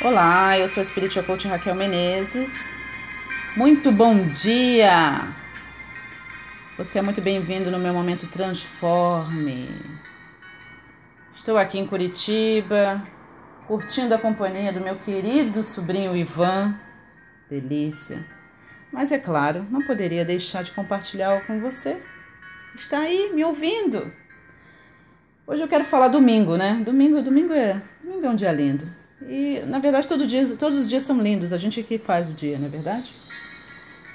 Olá, eu sou a Spiritual Coach Raquel Menezes. Muito bom dia! Você é muito bem-vindo no meu momento Transforme. Estou aqui em Curitiba, curtindo a companhia do meu querido sobrinho Ivan. Delícia! Mas é claro, não poderia deixar de compartilhar com você. Está aí me ouvindo. Hoje eu quero falar domingo, né? Domingo, domingo é, domingo é um dia lindo. E, na verdade, todo dia, todos os dias são lindos, a gente que faz o dia, não é verdade?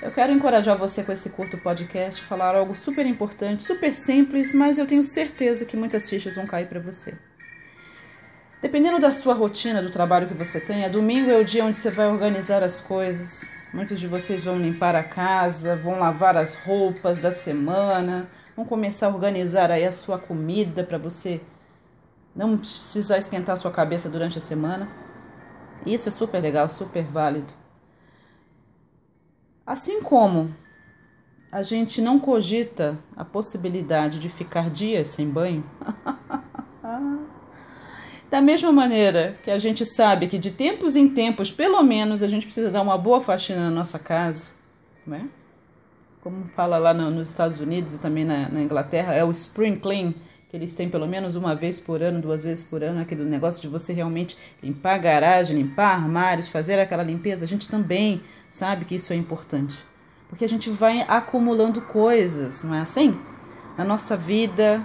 Eu quero encorajar você com esse curto podcast, falar algo super importante, super simples, mas eu tenho certeza que muitas fichas vão cair para você. Dependendo da sua rotina, do trabalho que você tenha, domingo é o dia onde você vai organizar as coisas. Muitos de vocês vão limpar a casa, vão lavar as roupas da semana, vão começar a organizar aí a sua comida para você não precisar esquentar sua cabeça durante a semana. Isso é super legal, super válido. Assim como a gente não cogita a possibilidade de ficar dias sem banho, da mesma maneira que a gente sabe que de tempos em tempos, pelo menos, a gente precisa dar uma boa faxina na nossa casa, né? Como fala lá no, nos Estados Unidos e também na, na Inglaterra, é o spring clean que eles têm pelo menos uma vez por ano, duas vezes por ano, aquele negócio de você realmente limpar a garagem, limpar armários, fazer aquela limpeza, a gente também sabe que isso é importante. Porque a gente vai acumulando coisas, não é assim? Na nossa vida,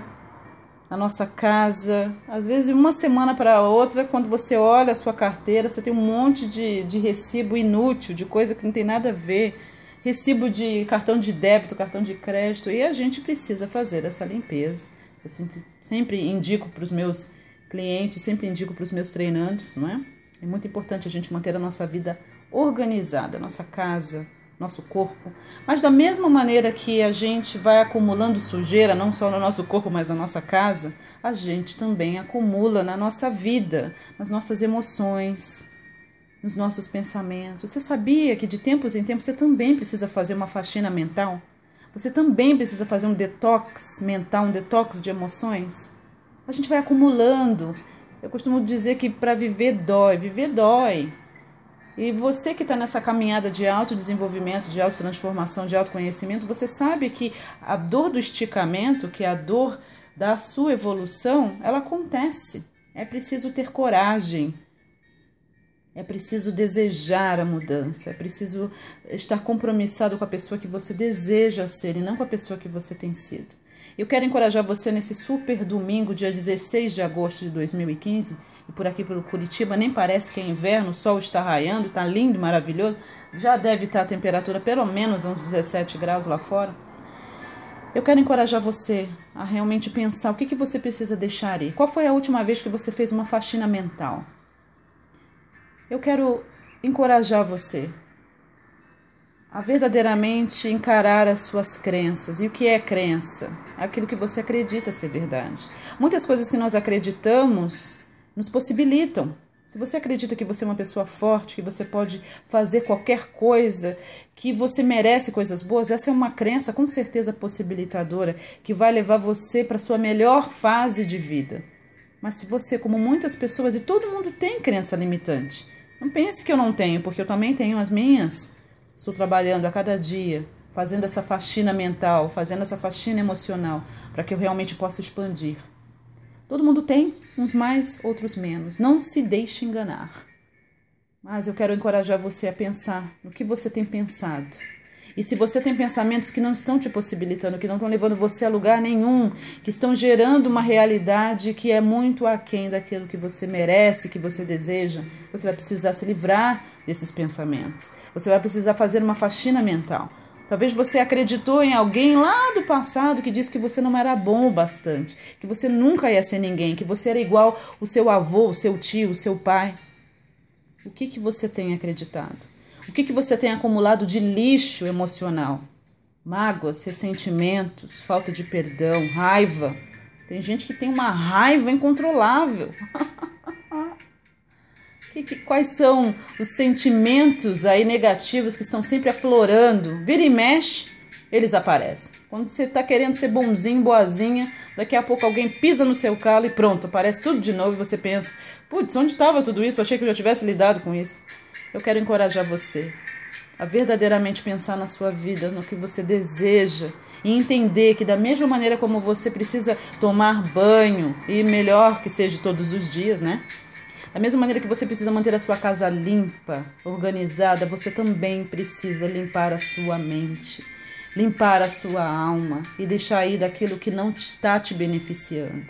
na nossa casa. Às vezes, de uma semana para outra, quando você olha a sua carteira, você tem um monte de, de recibo inútil, de coisa que não tem nada a ver. Recibo de cartão de débito, cartão de crédito, e a gente precisa fazer essa limpeza eu sempre, sempre indico para os meus clientes, sempre indico para os meus treinandos, não é? É muito importante a gente manter a nossa vida organizada, nossa casa, nosso corpo. Mas da mesma maneira que a gente vai acumulando sujeira, não só no nosso corpo, mas na nossa casa, a gente também acumula na nossa vida, nas nossas emoções, nos nossos pensamentos. Você sabia que de tempos em tempos você também precisa fazer uma faxina mental? Você também precisa fazer um detox mental, um detox de emoções. A gente vai acumulando. Eu costumo dizer que para viver dói, viver dói. E você que está nessa caminhada de autodesenvolvimento, de autotransformação, de autoconhecimento, você sabe que a dor do esticamento, que é a dor da sua evolução, ela acontece. É preciso ter coragem, é preciso desejar a mudança, é preciso estar compromissado com a pessoa que você deseja ser e não com a pessoa que você tem sido. Eu quero encorajar você nesse super domingo, dia 16 de agosto de 2015, e por aqui pelo Curitiba, nem parece que é inverno, o sol está raiando, está lindo, maravilhoso. Já deve estar a temperatura pelo menos uns 17 graus lá fora. Eu quero encorajar você a realmente pensar o que, que você precisa deixar aí. Qual foi a última vez que você fez uma faxina mental? Eu quero encorajar você a verdadeiramente encarar as suas crenças. E o que é crença? É aquilo que você acredita ser verdade. Muitas coisas que nós acreditamos nos possibilitam. Se você acredita que você é uma pessoa forte, que você pode fazer qualquer coisa, que você merece coisas boas, essa é uma crença com certeza possibilitadora que vai levar você para sua melhor fase de vida. Mas se você, como muitas pessoas, e todo mundo tem crença limitante, não pense que eu não tenho, porque eu também tenho as minhas. Estou trabalhando a cada dia, fazendo essa faxina mental, fazendo essa faxina emocional, para que eu realmente possa expandir. Todo mundo tem, uns mais, outros menos. Não se deixe enganar. Mas eu quero encorajar você a pensar no que você tem pensado e se você tem pensamentos que não estão te possibilitando, que não estão levando você a lugar nenhum, que estão gerando uma realidade que é muito aquém daquilo que você merece, que você deseja, você vai precisar se livrar desses pensamentos. Você vai precisar fazer uma faxina mental. Talvez você acreditou em alguém lá do passado que disse que você não era bom o bastante, que você nunca ia ser ninguém, que você era igual o seu avô, o seu tio, o seu pai. O que, que você tem acreditado? O que, que você tem acumulado de lixo emocional? Mágoas, ressentimentos, falta de perdão, raiva. Tem gente que tem uma raiva incontrolável. que, que, quais são os sentimentos aí negativos que estão sempre aflorando? Vira e mexe, eles aparecem. Quando você está querendo ser bonzinho, boazinha, daqui a pouco alguém pisa no seu calo e pronto, aparece tudo de novo e você pensa: putz, onde estava tudo isso? Eu achei que eu já tivesse lidado com isso. Eu quero encorajar você a verdadeiramente pensar na sua vida, no que você deseja e entender que, da mesma maneira como você precisa tomar banho, e melhor que seja todos os dias, né? Da mesma maneira que você precisa manter a sua casa limpa, organizada, você também precisa limpar a sua mente, limpar a sua alma e deixar aí daquilo que não está te beneficiando.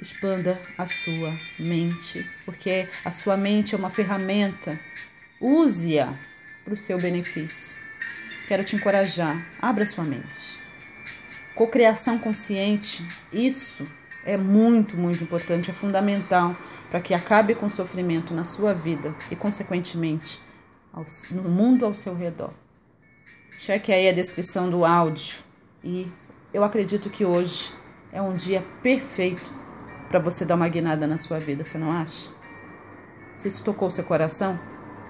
Expanda a sua mente, porque a sua mente é uma ferramenta. Use-a para o seu benefício. Quero te encorajar, abra sua mente. Cocriação consciente, isso é muito, muito importante, é fundamental para que acabe com o sofrimento na sua vida e, consequentemente, no mundo ao seu redor. Cheque aí a descrição do áudio e eu acredito que hoje é um dia perfeito para você dar uma guinada na sua vida, você não acha? Se isso tocou seu coração,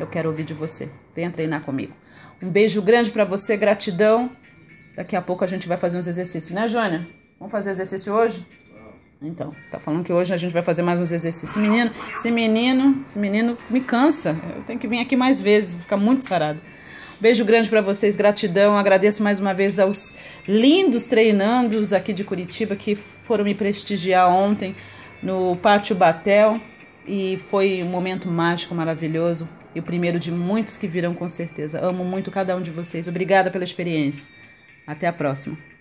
eu quero ouvir de você. Venha treinar comigo. Um beijo grande para você, gratidão. Daqui a pouco a gente vai fazer uns exercícios, né, Jônia? Vamos fazer exercício hoje? Então, tá falando que hoje a gente vai fazer mais uns exercícios. Menino, esse menino, esse menino me cansa. Eu tenho que vir aqui mais vezes, ficar muito sarado. Beijo grande para vocês, gratidão. Agradeço mais uma vez aos lindos treinandos aqui de Curitiba que foram me prestigiar ontem no Pátio Batel e foi um momento mágico, maravilhoso e o primeiro de muitos que virão com certeza. Amo muito cada um de vocês. Obrigada pela experiência. Até a próxima.